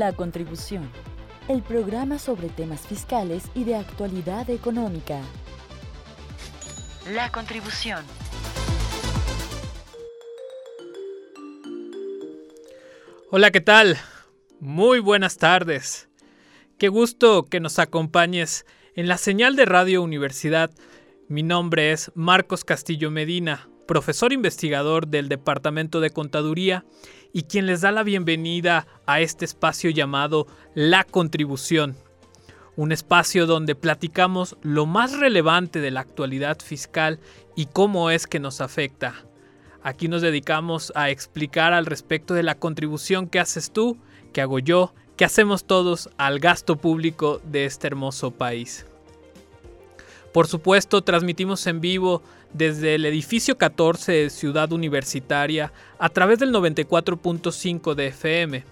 La Contribución, el programa sobre temas fiscales y de actualidad económica. La Contribución. Hola, ¿qué tal? Muy buenas tardes. Qué gusto que nos acompañes en la señal de Radio Universidad. Mi nombre es Marcos Castillo Medina, profesor investigador del Departamento de Contaduría y quien les da la bienvenida a este espacio llamado La Contribución. Un espacio donde platicamos lo más relevante de la actualidad fiscal y cómo es que nos afecta. Aquí nos dedicamos a explicar al respecto de la contribución que haces tú, que hago yo, que hacemos todos al gasto público de este hermoso país. Por supuesto, transmitimos en vivo desde el edificio 14 de Ciudad Universitaria a través del 94.5 de FM.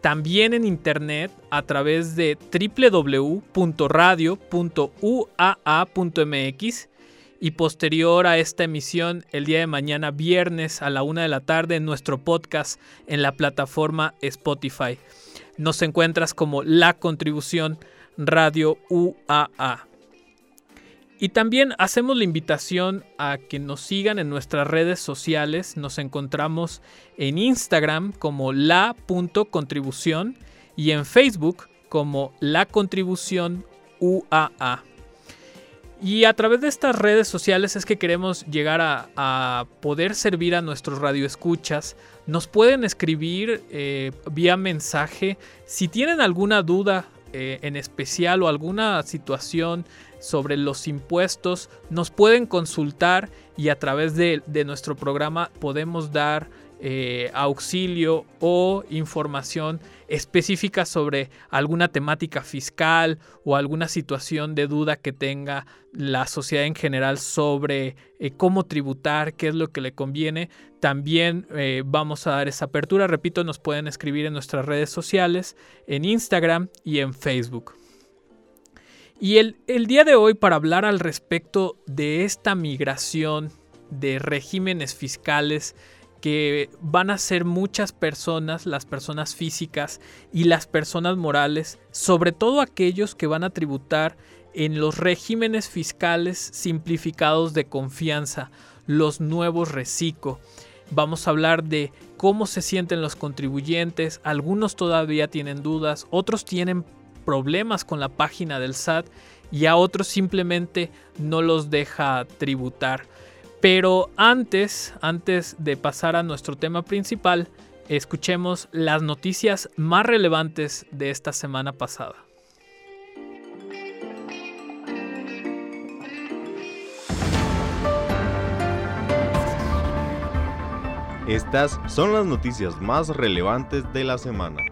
También en internet a través de www.radio.uaa.mx y posterior a esta emisión el día de mañana viernes a la una de la tarde en nuestro podcast en la plataforma Spotify. Nos encuentras como La Contribución Radio UAA. Y también hacemos la invitación a que nos sigan en nuestras redes sociales. Nos encontramos en Instagram como la.contribución y en Facebook como la contribución UAA. Y a través de estas redes sociales es que queremos llegar a, poder servir a nuestros radioescuchas. Nos pueden escribir eh, vía mensaje si tienen alguna duda eh, en especial o alguna situación sobre los impuestos, nos pueden consultar y a través de, nuestro programa podemos dar eh, auxilio o información específica sobre alguna temática fiscal o alguna situación de duda que tenga la sociedad en general sobre eh, cómo tributar, qué es lo que le conviene. También eh, vamos a dar esa apertura. Repito, nos pueden escribir en nuestras redes sociales, en Instagram y en Facebook. Y el, día de hoy para hablar al respecto de esta migración de regímenes fiscales que van a ser muchas personas, las personas físicas y las personas morales, sobre todo aquellos que van a tributar en los regímenes fiscales simplificados de confianza, los nuevos reciclo. Vamos a hablar de cómo se sienten los contribuyentes, algunos todavía tienen dudas, otros tienen problemas con la página del SAT y a otros simplemente no los deja tributar. Pero antes, antes de pasar a nuestro tema principal, escuchemos las noticias más relevantes de esta semana pasada. Estas son las noticias más relevantes de la semana.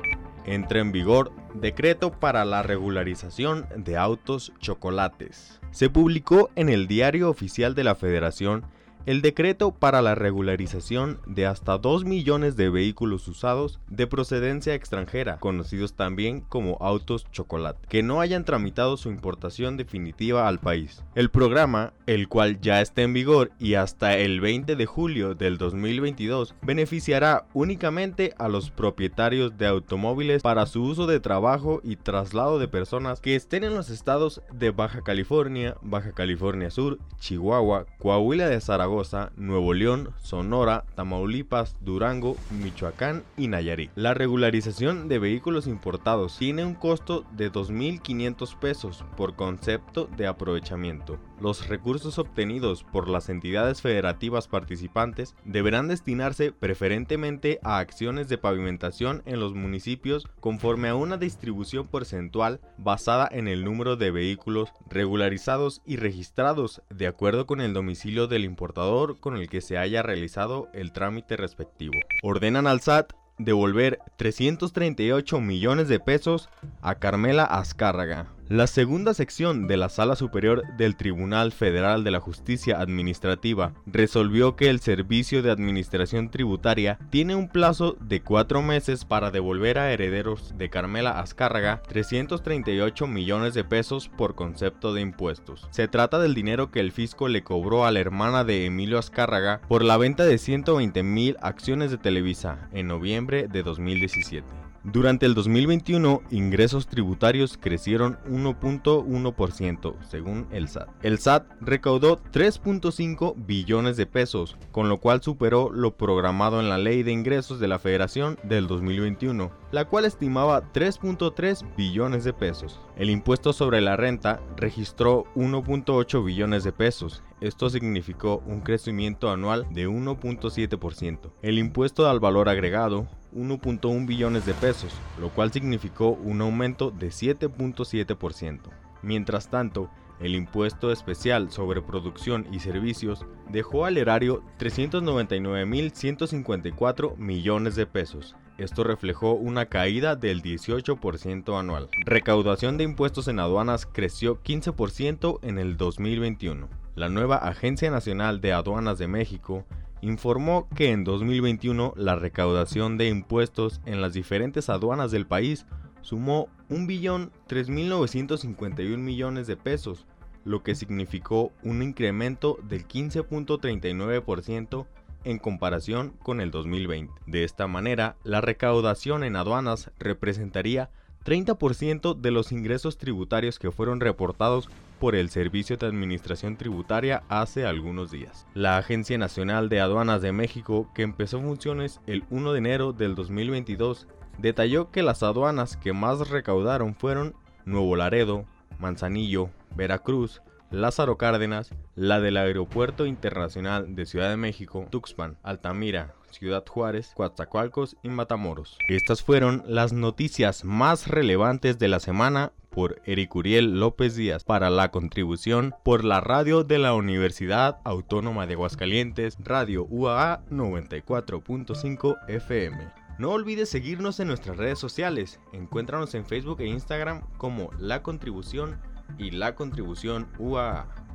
Entra en vigor Decreto para la regularización de autos chocolates. Se publicó en el Diario Oficial de la Federación el decreto para la regularización de hasta 2 millones de vehículos usados de procedencia extranjera, conocidos también como autos chocolate, que no hayan tramitado su importación definitiva al país. El programa, el cual ya está en vigor y hasta el 20 de julio del 2022, beneficiará únicamente a los propietarios de automóviles para su uso de trabajo y traslado de personas que estén en los estados de Baja California, Baja California Sur, Chihuahua, Coahuila de Zaragoza, Nuevo León, Sonora, Tamaulipas, Durango, Michoacán y Nayarit. La regularización de vehículos importados tiene un costo de 2.500 pesos por concepto de aprovechamiento. Los recursos obtenidos por las entidades federativas participantes deberán destinarse preferentemente a acciones de pavimentación en los municipios conforme a una distribución porcentual basada en el número de vehículos regularizados y registrados de acuerdo con el domicilio del importador con el que se haya realizado el trámite respectivo. Ordenan al SAT devolver 338 millones de pesos a Carmela Azcárraga, la segunda sección de la Sala Superior del Tribunal Federal de la Justicia Administrativa resolvió que el Servicio de Administración Tributaria tiene un plazo de cuatro meses para devolver a herederos de Carmela Azcárraga 338 millones de pesos por concepto de impuestos. Se trata del dinero que el fisco le cobró a la hermana de Emilio Azcárraga por la venta de 120 mil acciones de Televisa en noviembre de 2017. Durante el 2021, ingresos tributarios crecieron 1.1% según el SAT. El SAT recaudó 3.5 billones de pesos, con lo cual superó lo programado en la Ley de Ingresos de la Federación del 2021, la cual estimaba 3.3 billones de pesos. El impuesto sobre la renta registró 1.8 billones de pesos, esto significó un crecimiento anual de 1.7%. El impuesto al valor agregado 1.1 billones de pesos, lo cual significó un aumento de 7.7%. Mientras tanto, el impuesto especial sobre producción y servicios dejó al erario 399.154 millones de pesos. Esto reflejó una caída del 18% anual. Recaudación de impuestos en aduanas creció 15% en el 2021. La nueva Agencia Nacional de Aduanas de México informó que en 2021 la recaudación de impuestos en las diferentes aduanas del país sumó 1.3.951 millones de pesos, lo que significó un incremento del 15.39% en comparación con el 2020. De esta manera, la recaudación en aduanas representaría 30% de los ingresos tributarios que fueron reportados por el Servicio de Administración Tributaria hace algunos días. La Agencia Nacional de Aduanas de México, que empezó funciones el 1 de enero del 2022, detalló que las aduanas que más recaudaron fueron Nuevo Laredo, Manzanillo, Veracruz, Lázaro Cárdenas, la del Aeropuerto Internacional de Ciudad de México, Tuxpan, Altamira, Ciudad Juárez, Coatzacoalcos y Matamoros. Estas fueron las noticias más relevantes de la semana por Eric Uriel López Díaz para la contribución por la radio de la Universidad Autónoma de Aguascalientes, Radio UAA 94.5 FM. No olvides seguirnos en nuestras redes sociales. Encuéntranos en Facebook e Instagram como La Contribución y La Contribución UAA.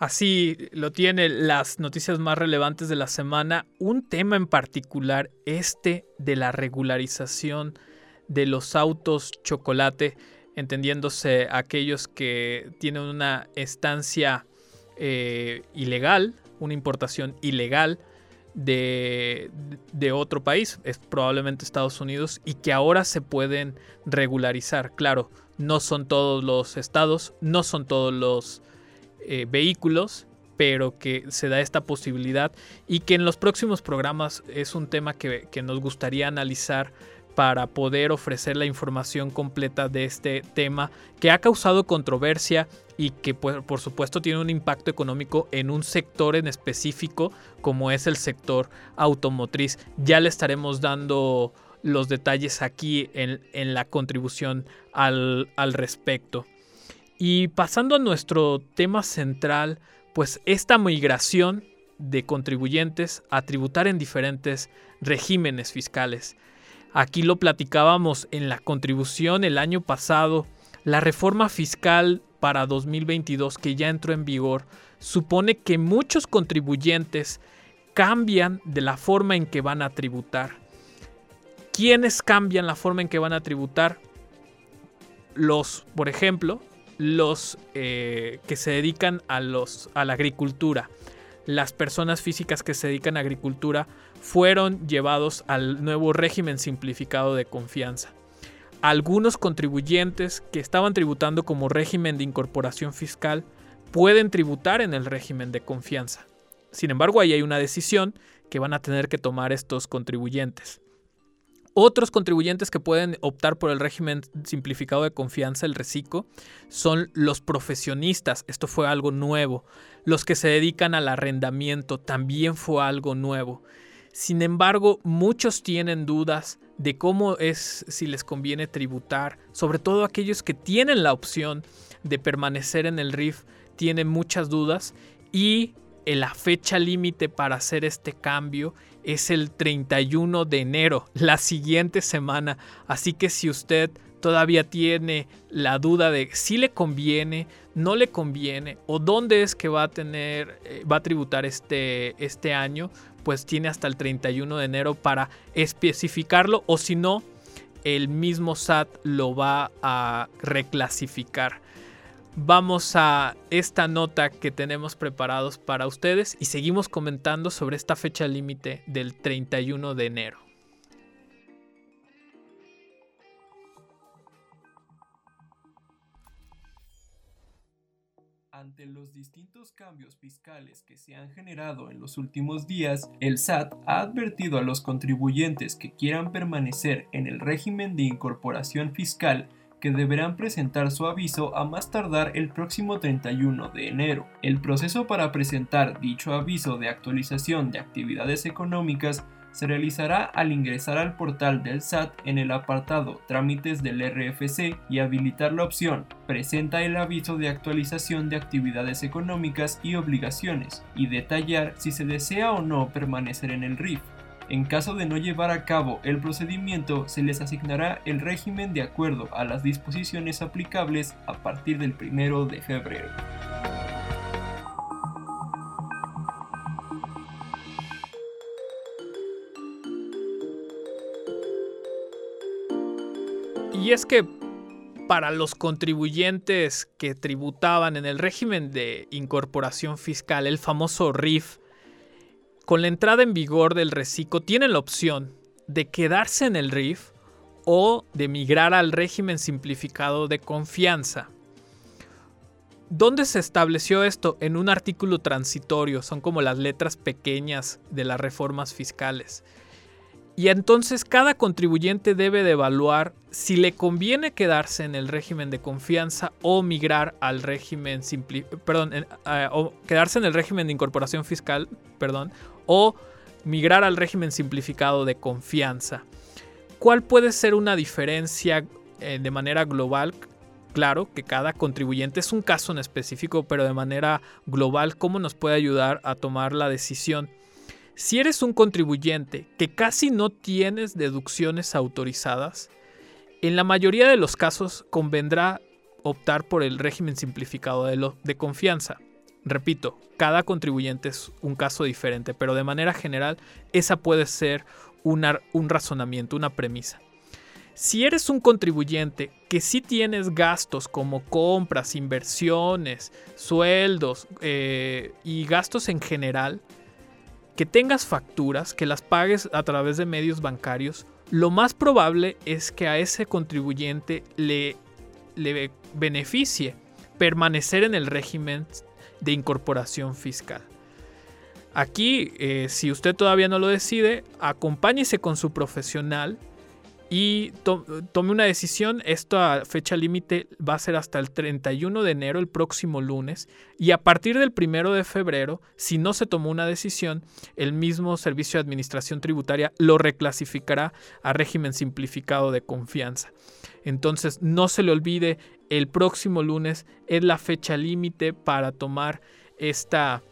Así lo tiene las noticias más relevantes de la semana. Un tema en particular, este de la regularización de los autos chocolate, entendiéndose aquellos que tienen una estancia eh, ilegal, una importación ilegal de, de, otro país, es probablemente Estados Unidos, y que ahora se pueden regularizar. Claro, no son todos los estados, no son todos los eh, vehículos, pero que se da esta posibilidad y que en los próximos programas es un tema que, nos gustaría analizar para poder ofrecer la información completa de este tema que ha causado controversia y que pues, por supuesto tiene un impacto económico en un sector en específico como es el sector automotriz. Ya le estaremos dando los detalles aquí en, la contribución al, al respecto. Y pasando a nuestro tema central, pues esta migración de contribuyentes a tributar en diferentes regímenes fiscales. Aquí lo platicábamos en la contribución el año pasado. La reforma fiscal para 2022 que ya entró en vigor supone que muchos contribuyentes cambian de la forma en que van a tributar. ¿Quiénes cambian la forma en que van a tributar? Los, por ejemplo, los eh, que se dedican a, los, a la agricultura. Las personas físicas que se dedican a agricultura fueron llevados al nuevo régimen simplificado de confianza. Algunos contribuyentes que estaban tributando como régimen de incorporación fiscal pueden tributar en el régimen de confianza. Sin embargo, ahí hay una decisión que van a tener que tomar estos contribuyentes. Otros contribuyentes que pueden optar por el régimen simplificado de confianza, el RECICO, son los profesionistas. Esto fue algo nuevo. Los que se dedican al arrendamiento también fue algo nuevo. Sin embargo, muchos tienen dudas de cómo es si les conviene tributar, sobre todo aquellos que tienen la opción de permanecer en el RIF tienen muchas dudas y la fecha límite para hacer este cambio es el 31 de enero, la siguiente semana. Así que si usted todavía tiene la duda de si le conviene, no le conviene o dónde es que va a tener, eh, va a tributar este, este año, pues tiene hasta el 31 de enero para especificarlo o si no, el mismo SAT lo va a reclasificar. Vamos a esta nota que tenemos preparados para ustedes y seguimos comentando sobre esta fecha límite del 31 de enero. Ante los distintos cambios fiscales que se han generado en los últimos días, el SAT ha advertido a los contribuyentes que quieran permanecer en el régimen de incorporación fiscal que deberán presentar su aviso a más tardar el próximo 31 de enero. El proceso para presentar dicho aviso de actualización de actividades económicas se realizará al ingresar al portal del SAT en el apartado Trámites del RFC y habilitar la opción Presenta el aviso de actualización de actividades económicas y obligaciones y detallar si se desea o no permanecer en el RIF. En caso de no llevar a cabo el procedimiento, se les asignará el régimen de acuerdo a las disposiciones aplicables a partir del 1 de febrero. Y es que para los contribuyentes que tributaban en el régimen de incorporación fiscal, el famoso RIF, con la entrada en vigor del reciclo tienen la opción de quedarse en el RIF o de migrar al régimen simplificado de confianza. ¿Dónde se estableció esto? En un artículo transitorio, son como las letras pequeñas de las reformas fiscales. Y entonces cada contribuyente debe de evaluar si le conviene quedarse en el régimen de confianza o migrar al régimen perdón, o quedarse en el régimen de incorporación fiscal, perdón, o migrar al régimen simplificado de confianza. ¿Cuál puede ser una diferencia eh, de manera global? Claro que cada contribuyente es un caso en específico, pero de manera global, ¿cómo nos puede ayudar a tomar la decisión? Si eres un contribuyente que casi no tienes deducciones autorizadas, en la mayoría de los casos convendrá optar por el régimen simplificado de, de confianza. Repito, cada contribuyente es un caso diferente, pero de manera general esa puede ser un razonamiento, una premisa. Si eres un contribuyente que sí tienes gastos como compras, inversiones, sueldos eh, y gastos en general, que tengas facturas, que las pagues a través de medios bancarios, lo más probable es que a ese contribuyente le, le beneficie permanecer en el régimen de incorporación fiscal. Aquí, eh, si usted todavía no lo decide, acompáñese con su profesional y tome una decisión. Esta fecha límite va a ser hasta el 31 de enero, el próximo lunes. Y a partir del 1 de febrero, si no se tomó una decisión, el mismo Servicio de Administración Tributaria lo reclasificará a régimen simplificado de confianza. Entonces, no se le olvide, el próximo lunes es la fecha límite para tomar esta,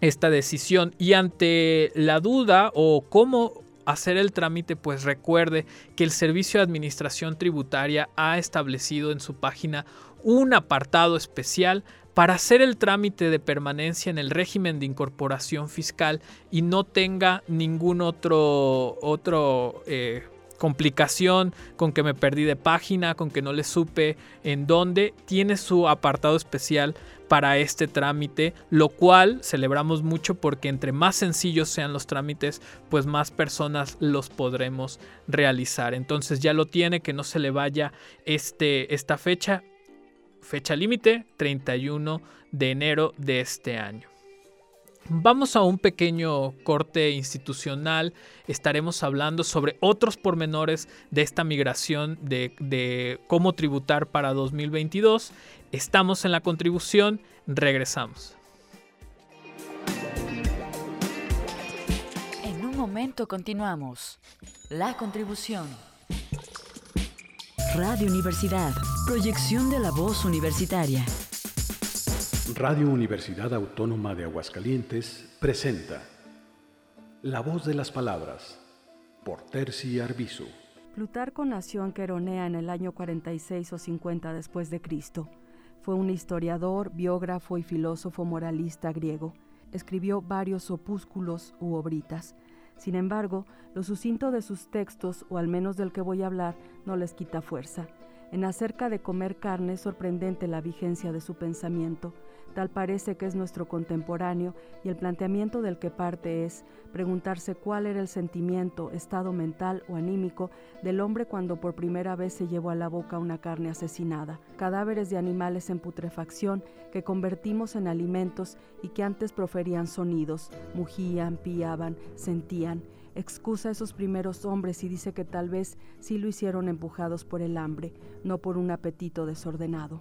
esta decisión. Y ante la duda o cómo hacer el trámite, pues recuerde que el Servicio de Administración Tributaria ha establecido en su página un apartado especial para hacer el trámite de permanencia en el régimen de incorporación fiscal y no tenga ningún otro, otro eh, complicación con que me perdí de página, con que no le supe en dónde, tiene su apartado especial para este trámite, lo cual celebramos mucho porque entre más sencillos sean los trámites, pues más personas los podremos realizar. Entonces ya lo tiene, que no se le vaya este, esta fecha, fecha límite 31 de enero de este año. Vamos a un pequeño corte institucional. Estaremos hablando sobre otros pormenores de esta migración de, de, cómo tributar para 2022. Estamos en la contribución. Regresamos. En un momento continuamos. La contribución. Radio Universidad. Proyección de la voz universitaria. Radio Universidad Autónoma de Aguascalientes presenta La voz de las palabras por Terci Arbizu. Plutarco nació en Queronea en el año 46 o 50 después de Cristo. Fue un historiador, biógrafo y filósofo moralista griego. Escribió varios opúsculos u obritas. Sin embargo, lo sucinto de sus textos, o al menos del que voy a hablar, no les quita fuerza. En acerca de comer carne es sorprendente la vigencia de su pensamiento. Tal parece que es nuestro contemporáneo y el planteamiento del que parte es preguntarse cuál era el sentimiento, estado mental o anímico del hombre cuando por primera vez se llevó a la boca una carne asesinada, cadáveres de animales en putrefacción que convertimos en alimentos y que antes proferían sonidos, mugían, piaban, sentían. Excusa a esos primeros hombres y dice que tal vez sí lo hicieron empujados por el hambre, no por un apetito desordenado.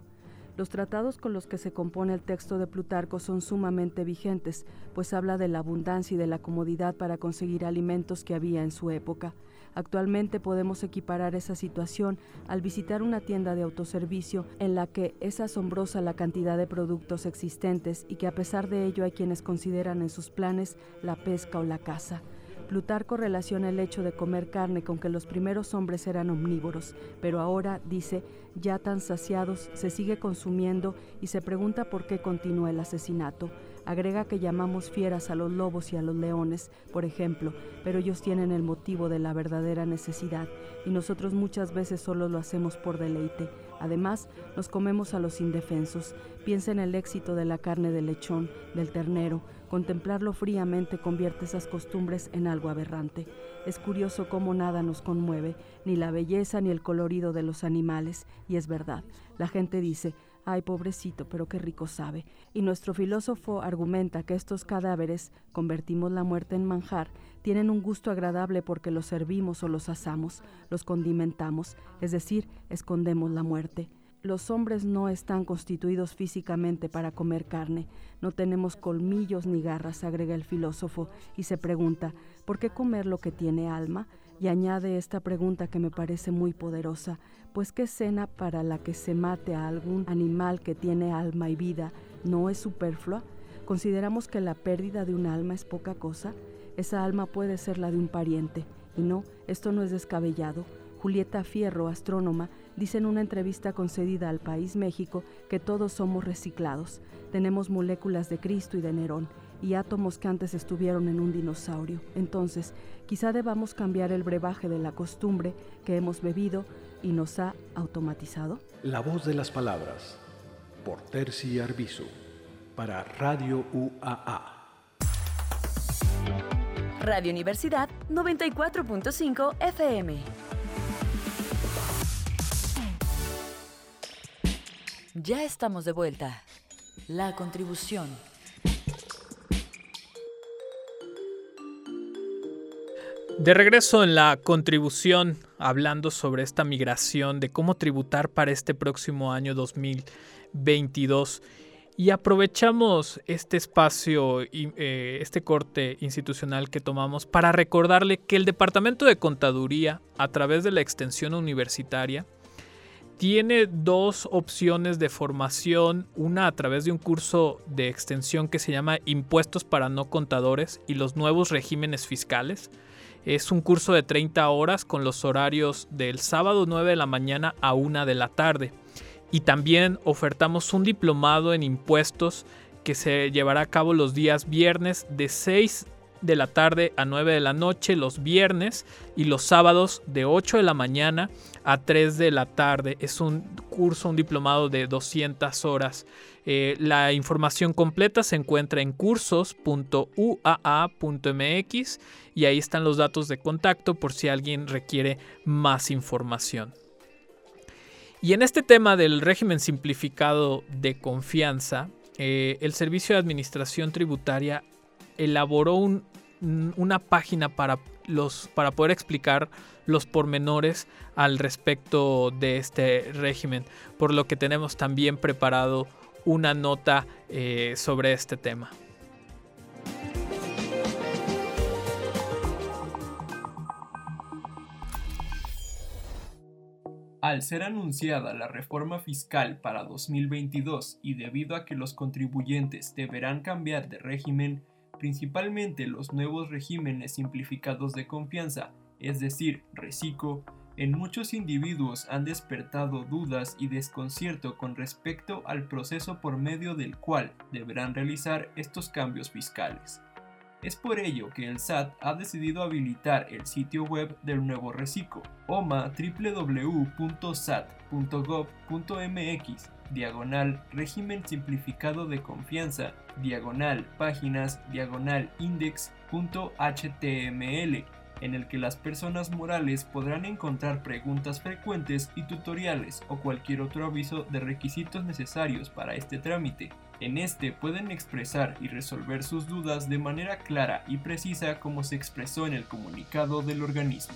Los tratados con los que se compone el texto de Plutarco son sumamente vigentes, pues habla de la abundancia y de la comodidad para conseguir alimentos que había en su época. Actualmente podemos equiparar esa situación al visitar una tienda de autoservicio en la que es asombrosa la cantidad de productos existentes y que a pesar de ello hay quienes consideran en sus planes la pesca o la caza. Plutarco relaciona el hecho de comer carne con que los primeros hombres eran omnívoros, pero ahora, dice, ya tan saciados, se sigue consumiendo y se pregunta por qué continúa el asesinato. Agrega que llamamos fieras a los lobos y a los leones, por ejemplo, pero ellos tienen el motivo de la verdadera necesidad y nosotros muchas veces solo lo hacemos por deleite. Además, nos comemos a los indefensos. Piensa en el éxito de la carne del lechón, del ternero, Contemplarlo fríamente convierte esas costumbres en algo aberrante. Es curioso cómo nada nos conmueve, ni la belleza ni el colorido de los animales, y es verdad. La gente dice, ay pobrecito, pero qué rico sabe. Y nuestro filósofo argumenta que estos cadáveres, convertimos la muerte en manjar, tienen un gusto agradable porque los servimos o los asamos, los condimentamos, es decir, escondemos la muerte. Los hombres no están constituidos físicamente para comer carne, no tenemos colmillos ni garras, agrega el filósofo, y se pregunta, ¿por qué comer lo que tiene alma? Y añade esta pregunta que me parece muy poderosa, pues ¿qué cena para la que se mate a algún animal que tiene alma y vida no es superflua? ¿Consideramos que la pérdida de un alma es poca cosa? Esa alma puede ser la de un pariente, y no, esto no es descabellado. Julieta Fierro, astrónoma, dice en una entrevista concedida al país México que todos somos reciclados. Tenemos moléculas de Cristo y de Nerón y átomos que antes estuvieron en un dinosaurio. Entonces, quizá debamos cambiar el brebaje de la costumbre que hemos bebido y nos ha automatizado. La voz de las palabras, por Terci Arbizu, para Radio UAA. Radio Universidad 94.5 FM. Ya estamos de vuelta. La contribución. De regreso en la contribución, hablando sobre esta migración, de cómo tributar para este próximo año 2022. Y aprovechamos este espacio y eh, este corte institucional que tomamos para recordarle que el Departamento de Contaduría, a través de la extensión universitaria, tiene dos opciones de formación, una a través de un curso de extensión que se llama Impuestos para no contadores y los nuevos regímenes fiscales. Es un curso de 30 horas con los horarios del sábado 9 de la mañana a 1 de la tarde. Y también ofertamos un diplomado en impuestos que se llevará a cabo los días viernes de 6 de la tarde a 9 de la noche los viernes y los sábados de 8 de la mañana a 3 de la tarde. Es un curso, un diplomado de 200 horas. Eh, la información completa se encuentra en cursos.uaa.mx y ahí están los datos de contacto por si alguien requiere más información. Y en este tema del régimen simplificado de confianza, eh, el Servicio de Administración Tributaria elaboró una página para, los, para poder explicar los pormenores al respecto de este régimen, por lo que tenemos también preparado una nota eh, sobre este tema. Al ser anunciada la reforma fiscal para 2022 y debido a que los contribuyentes deberán cambiar de régimen, principalmente los nuevos regímenes simplificados de confianza, es decir, reciclo, en muchos individuos han despertado dudas y desconcierto con respecto al proceso por medio del cual deberán realizar estos cambios fiscales. Es por ello que el SAT ha decidido habilitar el sitio web del nuevo reciclo, OMA www.sat.gov.mx, diagonal régimen simplificado de confianza, diagonal páginas, diagonal index.html en el que las personas morales podrán encontrar preguntas frecuentes y tutoriales o cualquier otro aviso de requisitos necesarios para este trámite. En este pueden expresar y resolver sus dudas de manera clara y precisa como se expresó en el comunicado del organismo.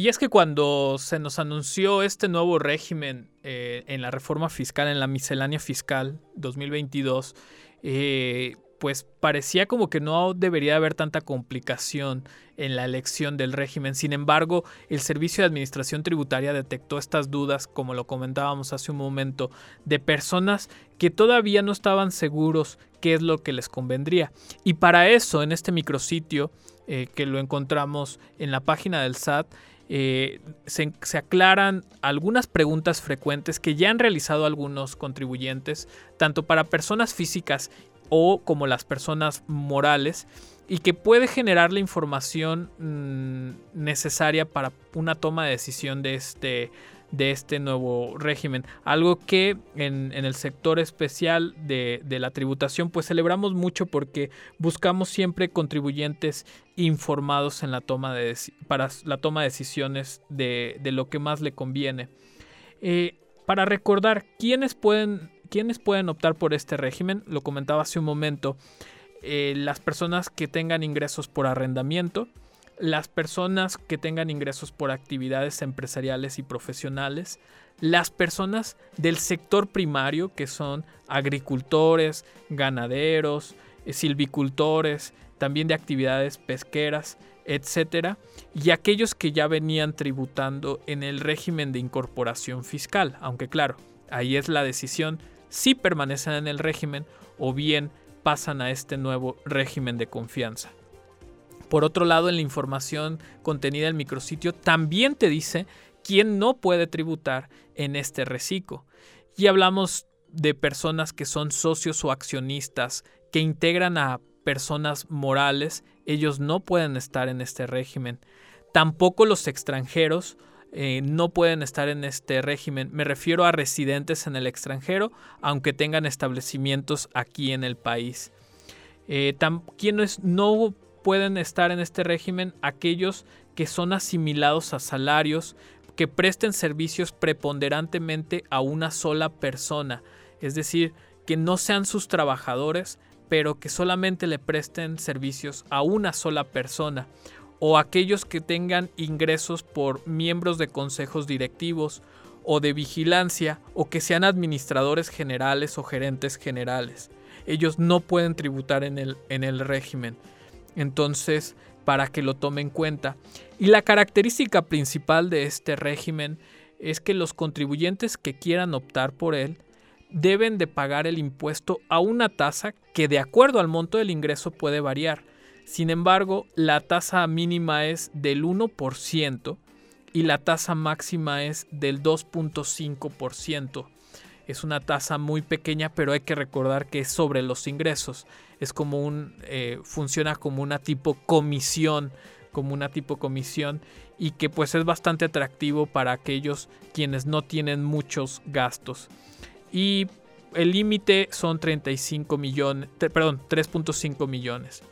Y es que cuando se nos anunció este nuevo régimen eh, en la reforma fiscal, en la miscelánea fiscal 2022, eh, pues parecía como que no debería haber tanta complicación en la elección del régimen. Sin embargo, el Servicio de Administración Tributaria detectó estas dudas, como lo comentábamos hace un momento, de personas que todavía no estaban seguros qué es lo que les convendría. Y para eso, en este micrositio, eh, que lo encontramos en la página del SAT, eh, se, aclaran algunas preguntas frecuentes que ya han realizado algunos contribuyentes, tanto para personas físicas o como las personas morales, y que puede generar la información mm, necesaria para una toma de decisión de este, de este nuevo régimen. Algo que en, el sector especial de, la tributación pues celebramos mucho porque buscamos siempre contribuyentes informados en la toma de, para la toma de decisiones de, lo que más le conviene. Eh, para recordar quiénes pueden, quiénes pueden optar por este régimen, lo comentaba hace un momento, eh, las personas que tengan ingresos por arrendamiento, las personas que tengan ingresos por actividades empresariales y profesionales, las personas del sector primario, que son agricultores, ganaderos, eh, silvicultores, también de actividades pesqueras, etcétera, y aquellos que ya venían tributando en el régimen de incorporación fiscal, aunque claro, ahí es la decisión si permanecen en el régimen o bien pasan a este nuevo régimen de confianza. Por otro lado, en la información contenida en el micrositio también te dice quién no puede tributar en este reciclo. Y hablamos de personas que son socios o accionistas que integran a personas morales, ellos no pueden estar en este régimen. Tampoco los extranjeros eh, no pueden estar en este régimen. Me refiero a residentes en el extranjero, aunque tengan establecimientos aquí en el país. Eh, no pueden estar en este régimen aquellos que son asimilados a salarios que presten servicios preponderantemente a una sola persona, es decir, que no sean sus trabajadores, pero que solamente le presten servicios a una sola persona, o aquellos que tengan ingresos por miembros de consejos directivos o de vigilancia, o que sean administradores generales o gerentes generales. Ellos no pueden tributar en el, en el régimen. Entonces, para que lo tome en cuenta. Y la característica principal de este régimen es que los contribuyentes que quieran optar por él deben de pagar el impuesto a una tasa que de acuerdo al monto del ingreso puede variar. Sin embargo, la tasa mínima es del 1% y la tasa máxima es del 2.5%. Es una tasa muy pequeña, pero hay que recordar que es sobre los ingresos es como un, eh, funciona como una tipo comisión, como una tipo comisión y que pues es bastante atractivo para aquellos quienes no tienen muchos gastos. Y el límite son 35 millones, perdón, 3.5 millones.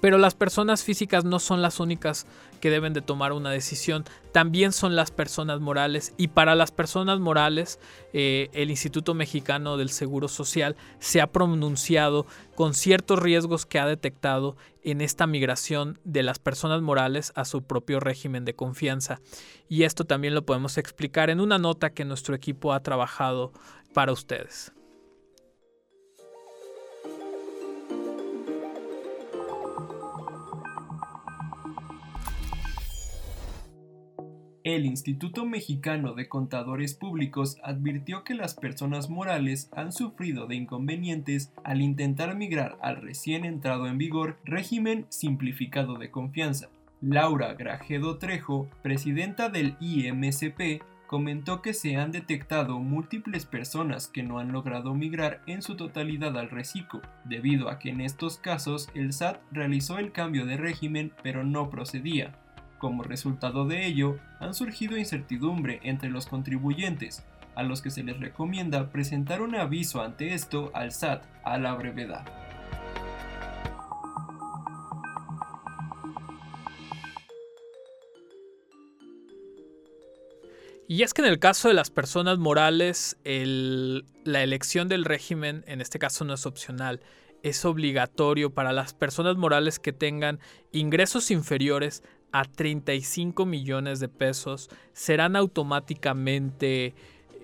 Pero las personas físicas no son las únicas que deben de tomar una decisión, también son las personas morales y para las personas morales eh, el Instituto Mexicano del Seguro Social se ha pronunciado con ciertos riesgos que ha detectado en esta migración de las personas morales a su propio régimen de confianza. Y esto también lo podemos explicar en una nota que nuestro equipo ha trabajado para ustedes. El Instituto Mexicano de Contadores Públicos advirtió que las personas morales han sufrido de inconvenientes al intentar migrar al recién entrado en vigor régimen simplificado de confianza. Laura Grajedo Trejo, presidenta del IMCP, comentó que se han detectado múltiples personas que no han logrado migrar en su totalidad al reciclo, debido a que en estos casos el SAT realizó el cambio de régimen pero no procedía. Como resultado de ello, han surgido incertidumbre entre los contribuyentes, a los que se les recomienda presentar un aviso ante esto al SAT a la brevedad. Y es que en el caso de las personas morales, la elección del régimen, en este caso no es opcional, es obligatorio para las personas morales que tengan ingresos inferiores a 35 millones de pesos, serán automáticamente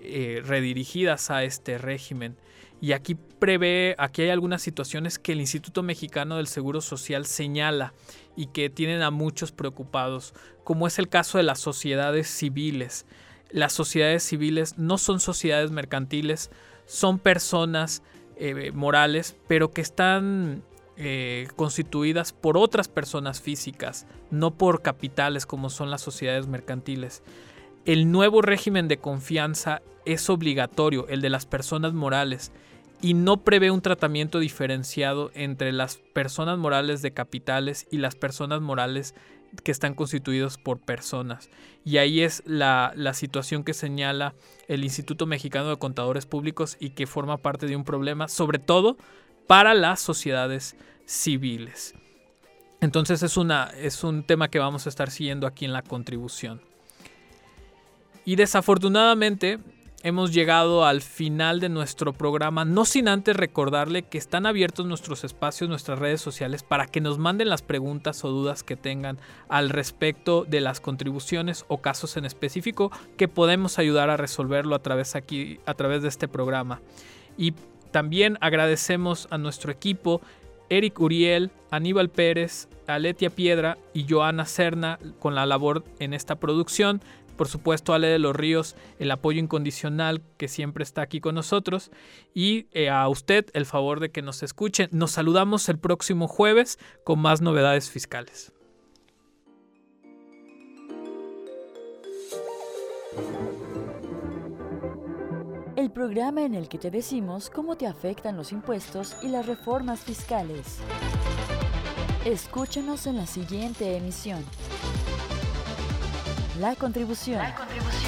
eh, redirigidas a este régimen. Y aquí prevé, aquí hay algunas situaciones que el Instituto Mexicano del Seguro Social señala y que tienen a muchos preocupados, como es el caso de las sociedades civiles las sociedades civiles no son sociedades mercantiles, son personas eh, morales, pero que están eh, constituidas por otras personas físicas, no por capitales como son las sociedades mercantiles. El nuevo régimen de confianza es obligatorio, el de las personas morales, y no prevé un tratamiento diferenciado entre las personas morales de capitales y las personas morales que están constituidos por personas. Y ahí es la, situación que señala el Instituto Mexicano de Contadores Públicos y que forma parte de un problema, sobre todo para las sociedades civiles. Entonces es, una, es un tema que vamos a estar siguiendo aquí en la contribución. Y desafortunadamente hemos llegado al final de nuestro programa, no sin antes recordarle que están abiertos nuestros espacios, nuestras redes sociales, para que nos manden las preguntas o dudas que tengan al respecto de las contribuciones o casos en específico que podemos ayudar a resolverlo a través aquí, a través de este programa. Y también agradecemos a nuestro equipo, Eric Uriel, Aníbal Pérez, Aletia Piedra y Joana Cerna con la labor en esta producción. Por supuesto, Ale de los Ríos, el apoyo incondicional que siempre está aquí con nosotros. Y eh, a usted el favor de que nos escuche. Nos saludamos el próximo jueves con más novedades fiscales. El programa en el que te decimos cómo te afectan los impuestos y las reformas fiscales. Escúchanos en la siguiente emisión. La contribución. La contribución.